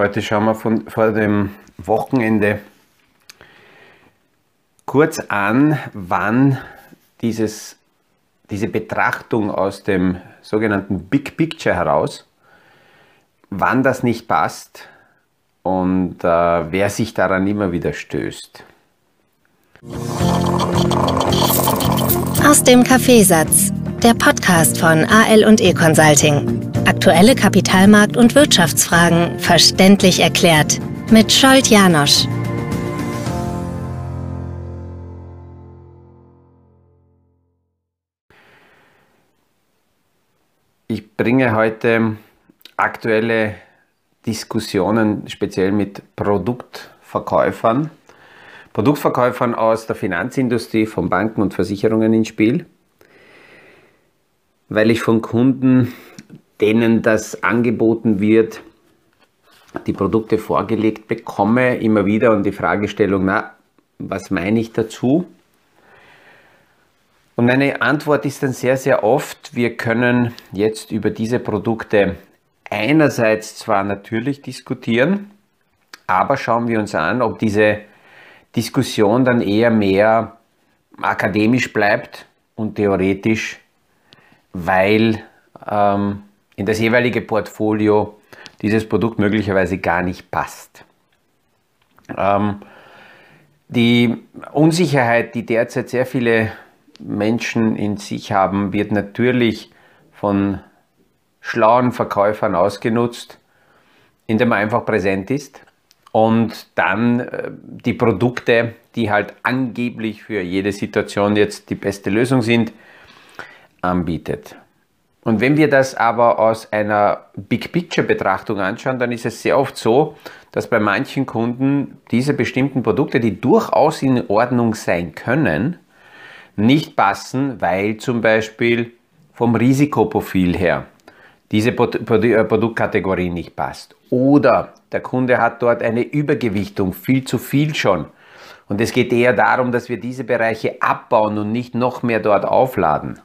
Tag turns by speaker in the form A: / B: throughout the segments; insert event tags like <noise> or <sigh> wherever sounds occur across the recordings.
A: Heute schauen wir von, vor dem Wochenende kurz an, wann dieses, diese Betrachtung aus dem sogenannten Big Picture heraus, wann das nicht passt und äh, wer sich daran immer wieder stößt.
B: Aus dem Kaffeesatz, der Podcast von AL und E Consulting. Aktuelle Kapitalmarkt- und Wirtschaftsfragen verständlich erklärt mit Scholt Janosch.
A: Ich bringe heute aktuelle Diskussionen speziell mit Produktverkäufern, Produktverkäufern aus der Finanzindustrie, von Banken und Versicherungen ins Spiel, weil ich von Kunden denen das angeboten wird, die Produkte vorgelegt bekomme, immer wieder und die Fragestellung, na, was meine ich dazu? Und meine Antwort ist dann sehr, sehr oft, wir können jetzt über diese Produkte einerseits zwar natürlich diskutieren, aber schauen wir uns an, ob diese Diskussion dann eher mehr akademisch bleibt und theoretisch, weil ähm, in das jeweilige Portfolio dieses Produkt möglicherweise gar nicht passt. Ähm, die Unsicherheit, die derzeit sehr viele Menschen in sich haben, wird natürlich von schlauen Verkäufern ausgenutzt, indem man einfach präsent ist und dann äh, die Produkte, die halt angeblich für jede Situation jetzt die beste Lösung sind, anbietet. Und wenn wir das aber aus einer Big Picture Betrachtung anschauen, dann ist es sehr oft so, dass bei manchen Kunden diese bestimmten Produkte, die durchaus in Ordnung sein können, nicht passen, weil zum Beispiel vom Risikoprofil her diese äh, Produktkategorie nicht passt. Oder der Kunde hat dort eine Übergewichtung, viel zu viel schon. Und es geht eher darum, dass wir diese Bereiche abbauen und nicht noch mehr dort aufladen.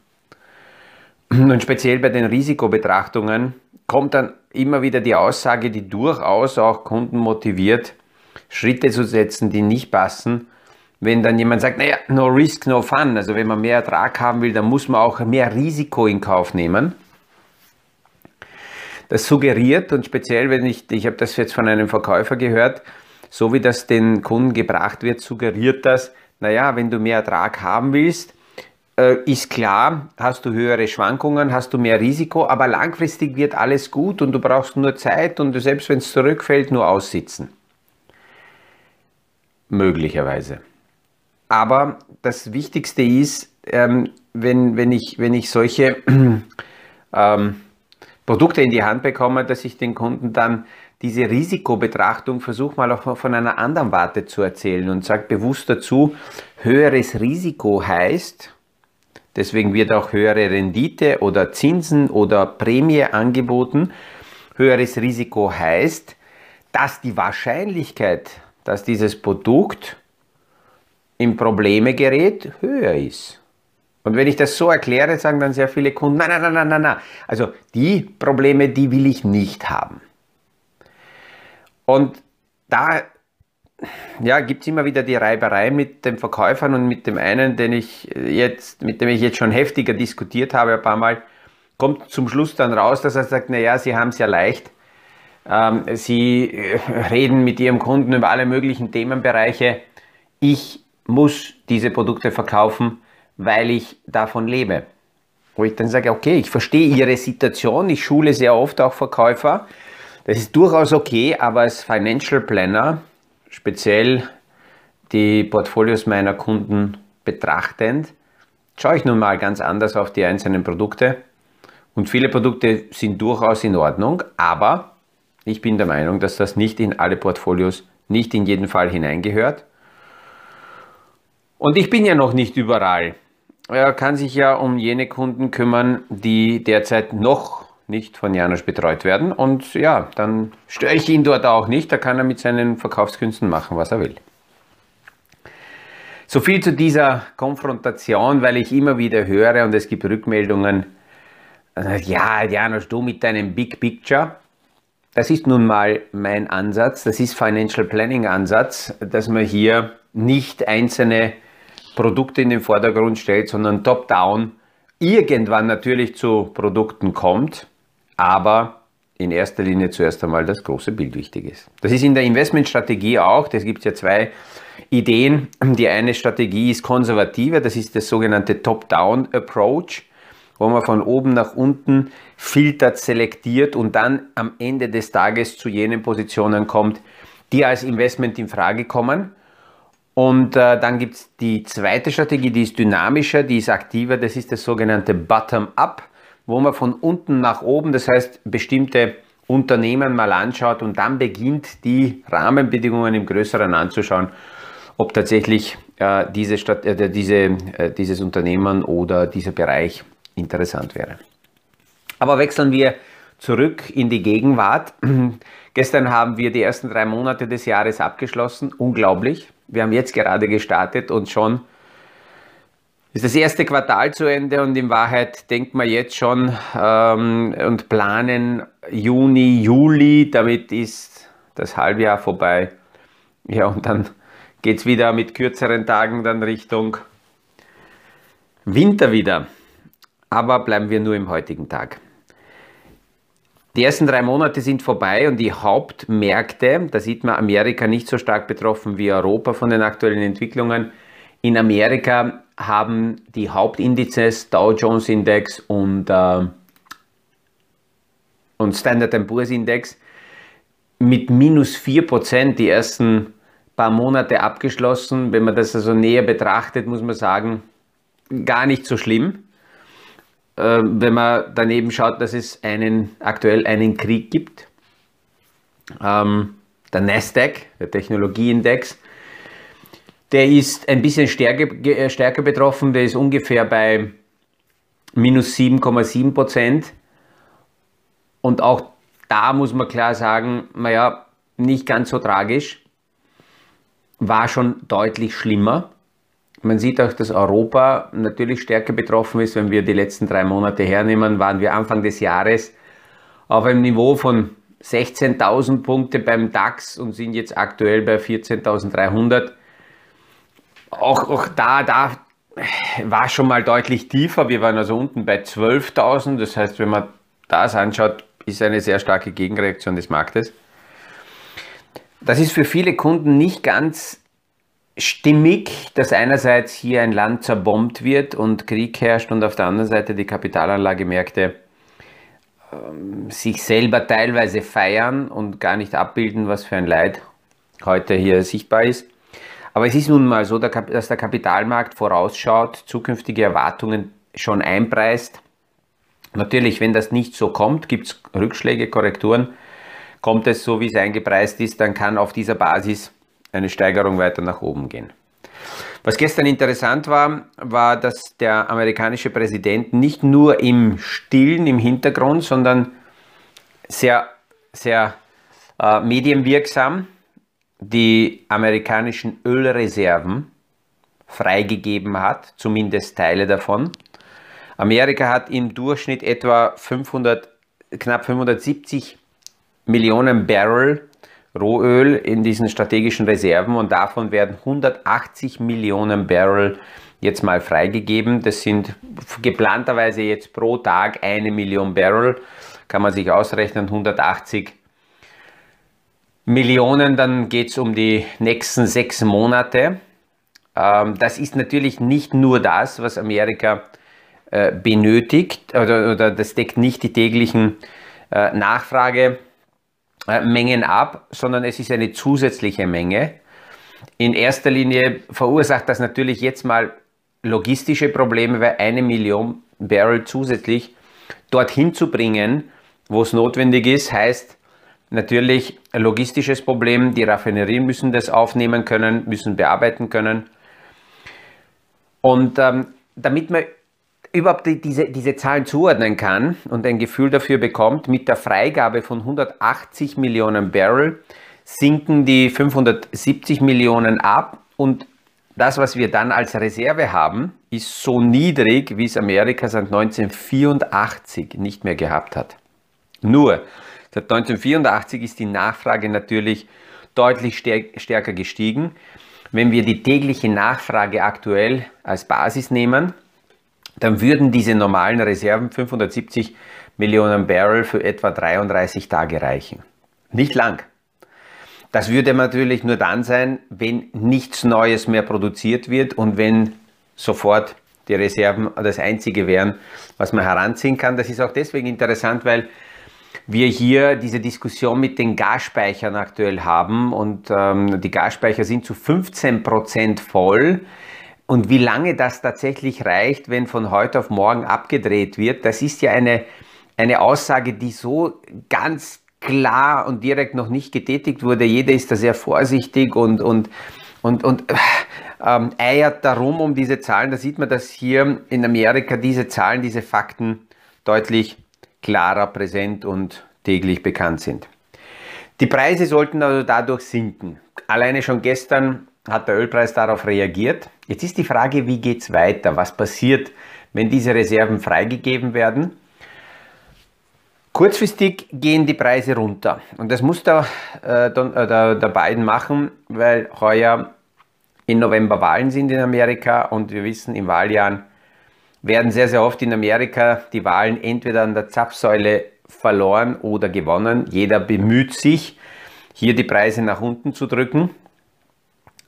A: <clears throat> Und speziell bei den Risikobetrachtungen kommt dann immer wieder die Aussage, die durchaus auch Kunden motiviert, Schritte zu setzen, die nicht passen. Wenn dann jemand sagt, naja, no risk, no fun, also wenn man mehr Ertrag haben will, dann muss man auch mehr Risiko in Kauf nehmen. Das suggeriert und speziell, wenn ich, ich habe das jetzt von einem Verkäufer gehört, so wie das den Kunden gebracht wird, suggeriert das, naja, wenn du mehr Ertrag haben willst, äh, ist klar, hast du höhere Schwankungen, hast du mehr Risiko, aber langfristig wird alles gut und du brauchst nur Zeit und selbst wenn es zurückfällt, nur aussitzen. Möglicherweise. Aber das Wichtigste ist, ähm, wenn, wenn, ich, wenn ich solche <clears throat> ähm, Produkte in die Hand bekomme, dass ich den Kunden dann diese Risikobetrachtung versuche mal auch von einer anderen Warte zu erzählen und sage bewusst dazu, höheres Risiko heißt, Deswegen wird auch höhere Rendite oder Zinsen oder Prämie angeboten. Höheres Risiko heißt, dass die Wahrscheinlichkeit, dass dieses Produkt in Probleme gerät, höher ist. Und wenn ich das so erkläre, sagen dann sehr viele Kunden, nein, nein, nein, nein, nein, nein. Also die Probleme, die will ich nicht haben. Und da ja, gibt es immer wieder die Reiberei mit den Verkäufern und mit dem einen, den ich jetzt, mit dem ich jetzt schon heftiger diskutiert habe, ein paar Mal, kommt zum Schluss dann raus, dass er sagt, naja, Sie haben es ja leicht. Ähm, Sie äh, reden mit Ihrem Kunden über alle möglichen Themenbereiche. Ich muss diese Produkte verkaufen, weil ich davon lebe. Wo ich dann sage, okay, ich verstehe Ihre Situation, ich schule sehr oft auch Verkäufer. Das ist durchaus okay, aber als Financial Planner speziell die Portfolios meiner Kunden betrachtend, schaue ich nun mal ganz anders auf die einzelnen Produkte. Und viele Produkte sind durchaus in Ordnung, aber ich bin der Meinung, dass das nicht in alle Portfolios, nicht in jeden Fall hineingehört. Und ich bin ja noch nicht überall. Er kann sich ja um jene Kunden kümmern, die derzeit noch nicht von Janusz betreut werden. Und ja, dann störe ich ihn dort auch nicht. Da kann er mit seinen Verkaufskünsten machen, was er will. So viel zu dieser Konfrontation, weil ich immer wieder höre und es gibt Rückmeldungen, ja, Janusz, du mit deinem Big Picture. das ist nun mal mein Ansatz, das ist Financial Planning Ansatz, dass man hier nicht einzelne Produkte in den Vordergrund stellt, sondern top-down irgendwann natürlich zu Produkten kommt, aber in erster Linie zuerst einmal das große Bild wichtig ist. Das ist in der Investmentstrategie auch, das gibt es ja zwei Ideen. Die eine Strategie ist konservativer, das ist das sogenannte Top-Down-Approach, wo man von oben nach unten filtert, selektiert und dann am Ende des Tages zu jenen Positionen kommt, die als Investment in Frage kommen. Und äh, dann gibt es die zweite Strategie, die ist dynamischer, die ist aktiver, das ist das sogenannte Bottom-up, wo man von unten nach oben, das heißt bestimmte Unternehmen mal anschaut und dann beginnt die Rahmenbedingungen im Größeren anzuschauen, ob tatsächlich äh, diese Stadt, äh, diese, äh, dieses Unternehmen oder dieser Bereich interessant wäre. Aber wechseln wir zurück in die Gegenwart. <clears throat> Gestern haben wir die ersten drei Monate des Jahres abgeschlossen. Unglaublich. Wir haben jetzt gerade gestartet und schon ist das erste Quartal zu Ende und in Wahrheit denkt man jetzt schon ähm, und planen Juni, Juli, damit ist das Halbjahr vorbei. Ja, und dann geht es wieder mit kürzeren Tagen dann Richtung Winter wieder. Aber bleiben wir nur im heutigen Tag. Die ersten drei Monate sind vorbei und die Hauptmärkte, da sieht man Amerika nicht so stark betroffen wie Europa von den aktuellen Entwicklungen. In Amerika haben die Hauptindizes Dow Jones Index und, äh, und Standard Poor's Index mit minus 4% die ersten paar Monate abgeschlossen. Wenn man das also näher betrachtet, muss man sagen, gar nicht so schlimm. Äh, wenn man daneben schaut, dass es einen, aktuell einen Krieg gibt. Ähm, der Nasdaq, der Technologieindex, der ist ein bisschen stärker, äh, stärker betroffen, der ist ungefähr bei minus 7,7 Prozent. Und auch da muss man klar sagen, naja, nicht ganz so tragisch, war schon deutlich schlimmer. Man sieht auch, dass Europa natürlich stärker betroffen ist. Wenn wir die letzten drei Monate hernehmen, waren wir Anfang des Jahres auf einem Niveau von 16.000 Punkte beim DAX und sind jetzt aktuell bei 14.300 auch, auch da, da war schon mal deutlich tiefer. Wir waren also unten bei 12.000. Das heißt, wenn man das anschaut, ist eine sehr starke Gegenreaktion des Marktes. Das ist für viele Kunden nicht ganz stimmig, dass einerseits hier ein Land zerbombt wird und Krieg herrscht und auf der anderen Seite die Kapitalanlagemärkte ähm, sich selber teilweise feiern und gar nicht abbilden, was für ein Leid heute hier sichtbar ist. Aber es ist nun mal so, dass der Kapitalmarkt vorausschaut, zukünftige Erwartungen schon einpreist. Natürlich, wenn das nicht so kommt, gibt es Rückschläge, Korrekturen. Kommt es so, wie es eingepreist ist, dann kann auf dieser Basis eine Steigerung weiter nach oben gehen. Was gestern interessant war, war, dass der amerikanische Präsident nicht nur im Stillen, im Hintergrund, sondern sehr, sehr äh, medienwirksam die amerikanischen Ölreserven freigegeben hat, zumindest Teile davon. Amerika hat im Durchschnitt etwa 500, knapp 570 Millionen Barrel Rohöl in diesen strategischen Reserven und davon werden 180 Millionen Barrel jetzt mal freigegeben. Das sind geplanterweise jetzt pro Tag eine Million Barrel. Kann man sich ausrechnen, 180 Millionen, dann geht es um die nächsten sechs Monate. Ähm, das ist natürlich nicht nur das, was Amerika äh, benötigt, oder, oder, das deckt nicht die täglichen äh, Nachfragemengen ab, sondern es ist eine zusätzliche Menge. In erster Linie verursacht das natürlich jetzt mal logistische Probleme, weil eine Million Barrel zusätzlich dorthin zu bringen, wo es notwendig ist, heißt, natürlich ein logistisches Problem. Die Raffinerien müssen das aufnehmen können, müssen bearbeiten können. Und ähm, damit man überhaupt die, diese, diese Zahlen zuordnen kann und ein Gefühl dafür bekommt, mit der Freigabe von 180 Millionen Barrel sinken die 570 Millionen ab und das, was wir dann als Reserve haben, ist so niedrig, wie es Amerika seit 1984 nicht mehr gehabt hat. Nur Seit 1984 ist die Nachfrage natürlich deutlich stärker gestiegen. Wenn wir die tägliche Nachfrage aktuell als Basis nehmen, dann würden diese normalen Reserven 570 Millionen Barrel für etwa 33 Tage reichen. Nicht lang. Das würde natürlich nur dann sein, wenn nichts Neues mehr produziert wird und wenn sofort die Reserven das einzige wären, was man heranziehen kann. Das ist auch deswegen interessant, weil wir hier diese Diskussion mit den Gasspeichern aktuell haben und ähm, die Gasspeicher sind zu 15 Prozent voll. Und wie lange das tatsächlich reicht, wenn von heute auf morgen abgedreht wird, das ist ja eine, eine Aussage, die so ganz klar und direkt noch nicht getätigt wurde. Jeder ist da sehr vorsichtig und, und, und, und ähm, eiert darum um diese Zahlen. Da sieht man, dass hier in Amerika diese Zahlen, diese Fakten deutlich klarer präsent und täglich bekannt sind. Die Preise sollten also dadurch sinken. Alleine schon gestern hat der Ölpreis darauf reagiert. Jetzt ist die Frage, wie geht es weiter? Was passiert, wenn diese Reserven freigegeben werden? Kurzfristig gehen die Preise runter. Und das muss der, äh, der, der Biden machen, weil heuer im November Wahlen sind in Amerika und wir wissen, in Wahljahren werden sehr, sehr oft in Amerika die Wahlen entweder an der Zapfsäule verloren oder gewonnen. Jeder bemüht sich, hier die Preise nach unten zu drücken.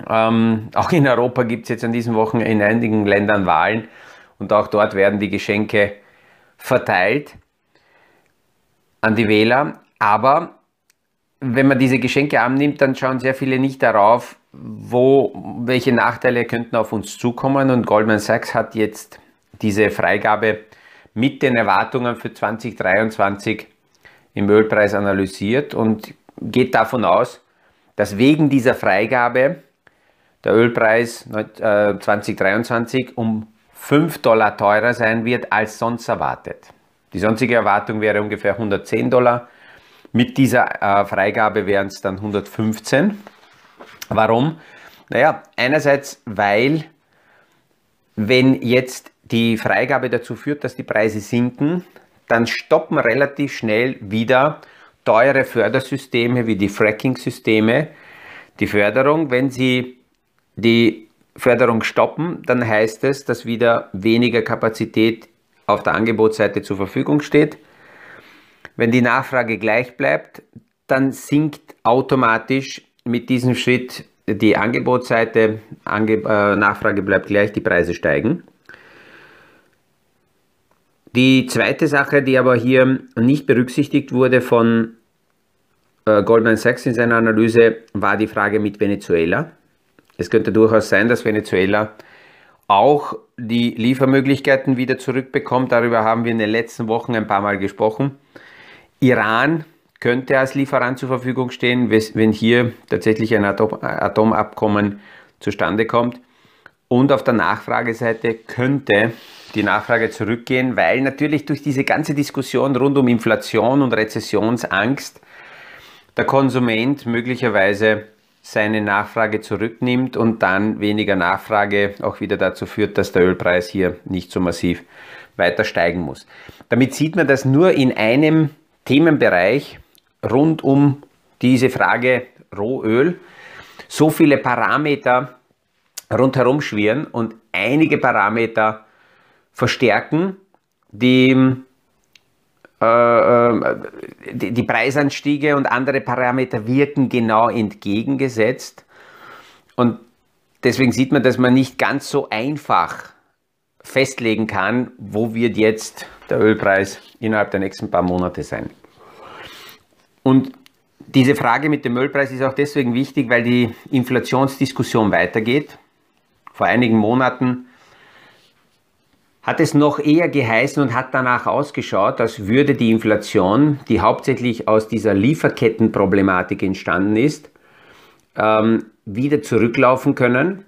A: Ähm, auch in Europa gibt es jetzt an diesen Wochen in einigen Ländern Wahlen und auch dort werden die Geschenke verteilt an die Wähler. Aber wenn man diese Geschenke annimmt, dann schauen sehr viele nicht darauf, wo, welche Nachteile könnten auf uns zukommen. Und Goldman Sachs hat jetzt diese Freigabe mit den Erwartungen für 2023 im Ölpreis analysiert und geht davon aus, dass wegen dieser Freigabe der Ölpreis 2023 äh, um 5 Dollar teurer sein wird als sonst erwartet. Die sonstige Erwartung wäre ungefähr 110 Dollar. Mit dieser äh, Freigabe wären es dann 115. Warum? Naja, einerseits, weil wenn jetzt die Freigabe dazu führt, dass die Preise sinken, dann stoppen relativ schnell wieder teure Fördersysteme wie die Fracking-Systeme die Förderung. Wenn sie die Förderung stoppen, dann heißt es, dass wieder weniger Kapazität auf der Angebotsseite zur Verfügung steht. Wenn die Nachfrage gleich bleibt, dann sinkt automatisch mit diesem Schritt die Angebotsseite, Ange äh, Nachfrage bleibt gleich, die Preise steigen. Die zweite Sache, die aber hier nicht berücksichtigt wurde von äh, Goldman Sachs in seiner Analyse, war die Frage mit Venezuela. Es könnte durchaus sein, dass Venezuela auch die Liefermöglichkeiten wieder zurückbekommt. Darüber haben wir in den letzten Wochen ein paar Mal gesprochen. Iran könnte als Lieferant zur Verfügung stehen, wenn hier tatsächlich ein Atomabkommen zustande kommt. Und auf der Nachfrageseite könnte die Nachfrage zurückgehen, weil natürlich durch diese ganze Diskussion rund um Inflation und Rezessionsangst der Konsument möglicherweise seine Nachfrage zurücknimmt und dann weniger Nachfrage auch wieder dazu führt, dass der Ölpreis hier nicht so massiv weiter steigen muss. Damit sieht man, dass nur in einem Themenbereich rund um diese Frage Rohöl so viele Parameter rundherum schwirren und einige Parameter verstärken, die, äh, äh, die, die Preisanstiege und andere Parameter wirken genau entgegengesetzt. Und deswegen sieht man, dass man nicht ganz so einfach festlegen kann, wo wird jetzt der Ölpreis innerhalb der nächsten paar Monate sein. Und diese Frage mit dem Ölpreis ist auch deswegen wichtig, weil die Inflationsdiskussion weitergeht. Vor einigen Monaten hat es noch eher geheißen und hat danach ausgeschaut, als würde die Inflation, die hauptsächlich aus dieser Lieferkettenproblematik entstanden ist, ähm, wieder zurücklaufen können.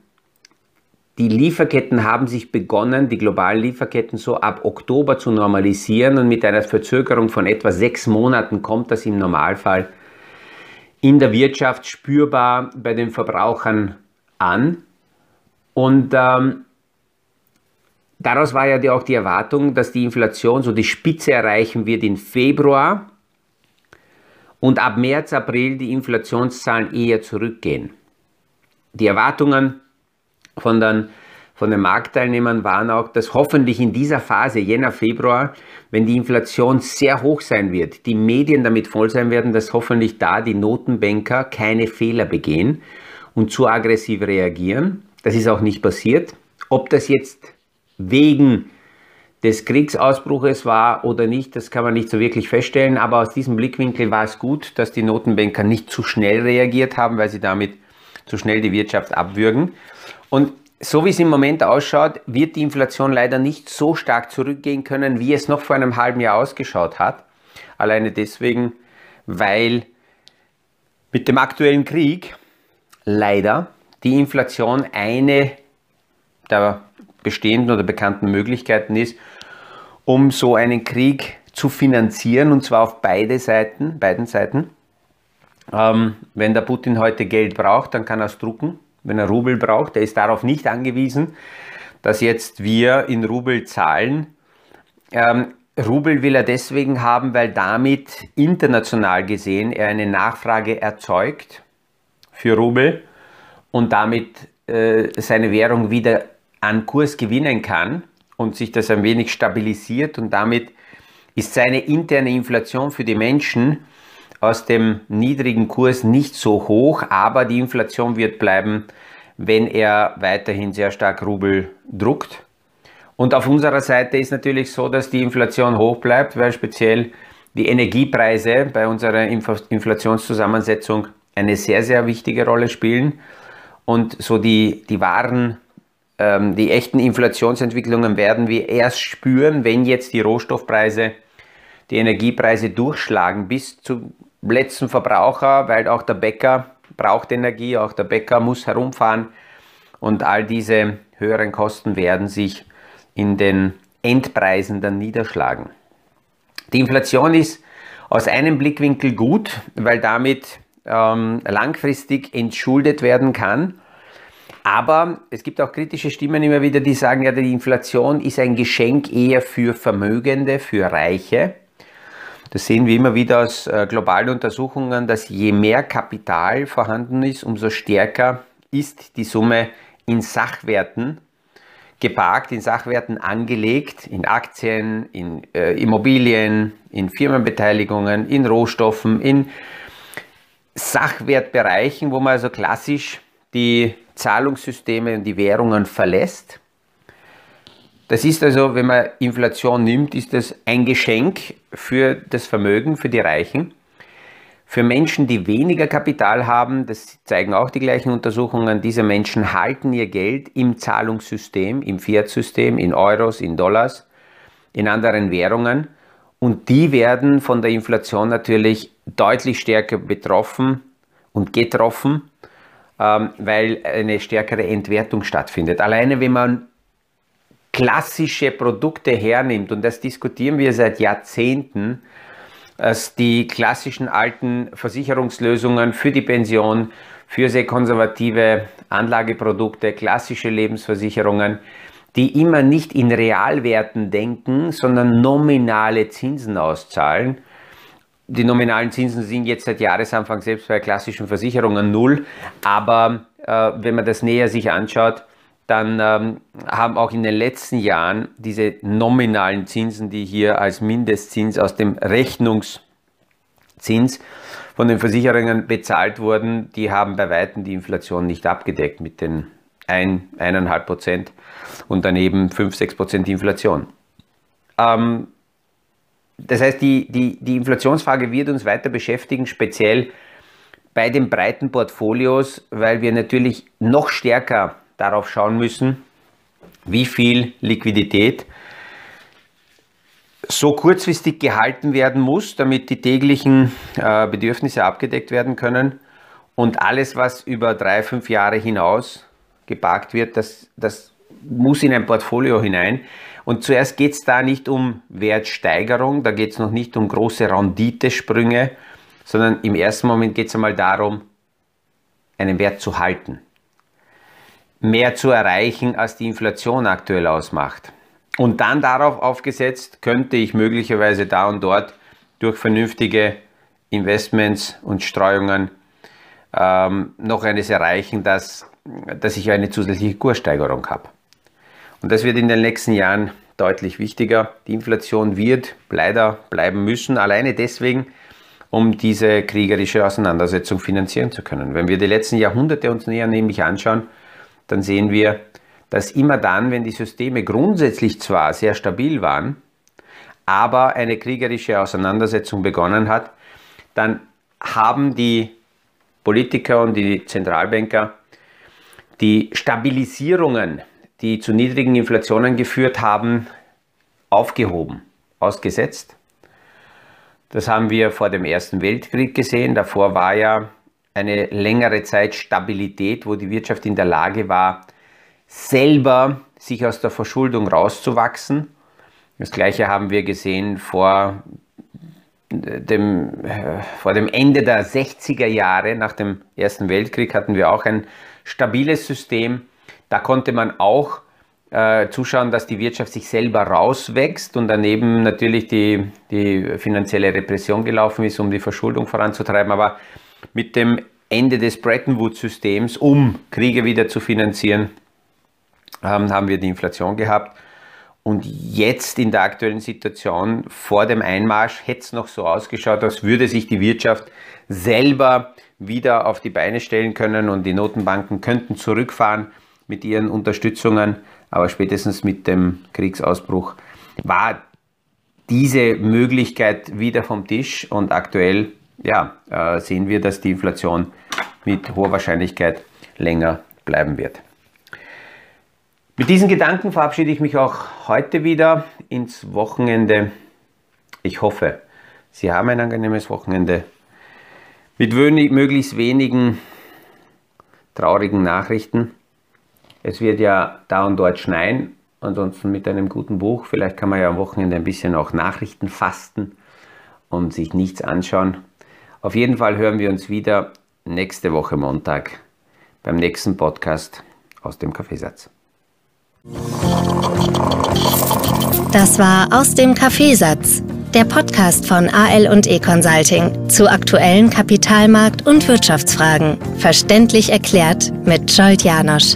A: Die Lieferketten haben sich begonnen, die globalen Lieferketten so ab Oktober zu normalisieren und mit einer Verzögerung von etwa sechs Monaten kommt das im Normalfall in der Wirtschaft spürbar bei den Verbrauchern an. Und ähm, Daraus war ja auch die Erwartung, dass die Inflation so die Spitze erreichen wird im Februar. und ab März, April die Inflationszahlen eher zurückgehen. Die Erwartungen von den, von den Marktteilnehmern waren auch, dass hoffentlich in dieser Phase, Jänner, Februar, wenn die Inflation sehr hoch sein wird, die Medien damit voll sein werden, dass hoffentlich da die Notenbanker keine Fehler begehen und zu aggressiv reagieren. Das ist auch nicht passiert. Ob das jetzt wegen des Kriegsausbruches war oder nicht, das kann man nicht so wirklich feststellen. Aber aus diesem Blickwinkel war es gut, dass die Notenbanker nicht zu schnell reagiert haben, weil sie damit zu schnell die Wirtschaft abwürgen. Und so wie es im Moment ausschaut, wird die Inflation leider nicht so stark zurückgehen können, wie es noch vor einem halben Jahr ausgeschaut hat. Alleine deswegen, weil mit dem aktuellen Krieg leider die Inflation eine der bestehenden oder bekannten Möglichkeiten ist, um so einen Krieg zu finanzieren und zwar auf beide Seiten, beiden Seiten. Ähm, wenn der Putin heute Geld braucht, dann kann er es drucken. Wenn er Rubel braucht, er ist darauf nicht angewiesen, dass jetzt wir in Rubel zahlen. Ähm, Rubel will er deswegen haben, weil damit international gesehen er eine Nachfrage erzeugt für Rubel und damit äh, seine Währung wieder an Kurs gewinnen kann und sich das ein wenig stabilisiert und damit ist seine interne Inflation für die Menschen aus dem niedrigen Kurs nicht so hoch, aber die Inflation wird bleiben, wenn er weiterhin sehr stark Rubel druckt. Und auf unserer Seite ist natürlich so, dass die Inflation hoch bleibt, weil speziell die Energiepreise bei unserer Inflationszusammensetzung eine sehr, sehr wichtige Rolle spielen und so die, die wahren ähm, die echten Inflationsentwicklungen werden wir erst spüren, wenn jetzt die Rohstoffpreise, die Energiepreise durchschlagen. Bis zum letzten Verbraucher, weil auch der Bäcker braucht Energie, auch der Bäcker muss herumfahren. Und all diese höheren Kosten werden sich in den Endpreisen dann niederschlagen. Die Inflation ist aus einem Blickwinkel gut, weil damit ähm, langfristig entschuldet werden kann aber es gibt auch kritische Stimmen immer wieder, die sagen, ja, die Inflation ist ein Geschenk eher für Vermögende, für Reiche. Das sehen wir immer wieder aus äh, globalen Untersuchungen, dass je mehr Kapital vorhanden ist, umso stärker ist die Summe in Sachwerten geparkt, in Sachwerten angelegt, in Aktien, in äh, Immobilien, in Firmenbeteiligungen, in Rohstoffen, in Sachwertbereichen, wo man also klassisch die Zahlungssysteme und die Währungen verlässt. Das ist also, wenn man Inflation nimmt, ist das ein Geschenk für das Vermögen, für die Reichen. Für Menschen, die weniger Kapital haben, das zeigen auch die gleichen Untersuchungen, diese Menschen halten ihr Geld im Zahlungssystem, im Fiat-System, in Euros, in Dollars, in anderen Währungen und die werden von der Inflation natürlich deutlich stärker betroffen und getroffen weil eine stärkere Entwertung stattfindet. Alleine wenn man klassische Produkte hernimmt, und das diskutieren wir seit Jahrzehnten, dass die klassischen alten Versicherungslösungen für die Pension, für sehr konservative Anlageprodukte, klassische Lebensversicherungen, die immer nicht in Realwerten denken, sondern nominale Zinsen auszahlen, die nominalen Zinsen sind jetzt seit Jahresanfang selbst bei klassischen Versicherungen null. Aber äh, wenn man das näher sich anschaut, dann ähm, haben auch in den letzten Jahren diese nominalen Zinsen, die hier als Mindestzins aus dem Rechnungszins von den Versicherungen bezahlt wurden, die haben bei weitem die Inflation nicht abgedeckt mit den 1,5 Prozent und daneben 5, 6 Prozent Inflation. Ähm, das heißt, die, die, die Inflationsfrage wird uns weiter beschäftigen, speziell bei den breiten Portfolios, weil wir natürlich noch stärker darauf schauen müssen, wie viel Liquidität so kurzfristig gehalten werden muss, damit die täglichen äh, Bedürfnisse abgedeckt werden können. Und alles, was über drei, fünf Jahre hinaus geparkt wird, das, das muss in ein Portfolio hinein. Und zuerst geht es da nicht um Wertsteigerung, da geht es noch nicht um große Renditesprünge, sondern im ersten Moment geht es einmal darum, einen Wert zu halten. Mehr zu erreichen, als die Inflation aktuell ausmacht. Und dann darauf aufgesetzt, könnte ich möglicherweise da und dort durch vernünftige Investments und Streuungen ähm, noch eines erreichen, dass, dass ich eine zusätzliche Kurssteigerung habe. Und das wird in den nächsten Jahren deutlich wichtiger. Die Inflation wird leider bleiben müssen, alleine deswegen, um diese kriegerische Auseinandersetzung finanzieren zu können. Wenn wir die letzten Jahrhunderte uns näher nämlich anschauen, dann sehen wir, dass immer dann, wenn die Systeme grundsätzlich zwar sehr stabil waren, aber eine kriegerische Auseinandersetzung begonnen hat, dann haben die Politiker und die Zentralbanker die Stabilisierungen, die zu niedrigen Inflationen geführt haben, aufgehoben, ausgesetzt. Das haben wir vor dem Ersten Weltkrieg gesehen. Davor war ja eine längere Zeit Stabilität, wo die Wirtschaft in der Lage war, selber sich aus der Verschuldung rauszuwachsen. Das gleiche haben wir gesehen vor dem, vor dem Ende der 60er Jahre, nach dem Ersten Weltkrieg, hatten wir auch ein stabiles System. Da konnte man auch äh, zuschauen, dass die Wirtschaft sich selber rauswächst und daneben natürlich die, die finanzielle Repression gelaufen ist, um die Verschuldung voranzutreiben. Aber mit dem Ende des Bretton Woods-Systems, um Kriege wieder zu finanzieren, ähm, haben wir die Inflation gehabt. Und jetzt in der aktuellen Situation vor dem Einmarsch hätte es noch so ausgeschaut, als würde sich die Wirtschaft selber wieder auf die Beine stellen können und die Notenbanken könnten zurückfahren mit ihren Unterstützungen. Aber spätestens mit dem Kriegsausbruch war diese Möglichkeit wieder vom Tisch und aktuell ja, äh, sehen wir, dass die Inflation mit hoher Wahrscheinlichkeit länger bleiben wird. Mit diesen Gedanken verabschiede ich mich auch heute wieder ins Wochenende. Ich hoffe, Sie haben ein angenehmes Wochenende mit möglichst wenigen traurigen Nachrichten. Es wird ja da und dort schneien, ansonsten mit einem guten Buch. Vielleicht kann man ja am Wochenende ein bisschen auch Nachrichten fasten und sich nichts anschauen. Auf jeden Fall hören wir uns wieder nächste Woche Montag beim nächsten Podcast aus dem Kaffeesatz.
B: Das war aus dem Kaffeesatz, der Podcast von AL und E Consulting zu aktuellen Kapitalmarkt- und Wirtschaftsfragen, verständlich erklärt mit Scholt Janosch.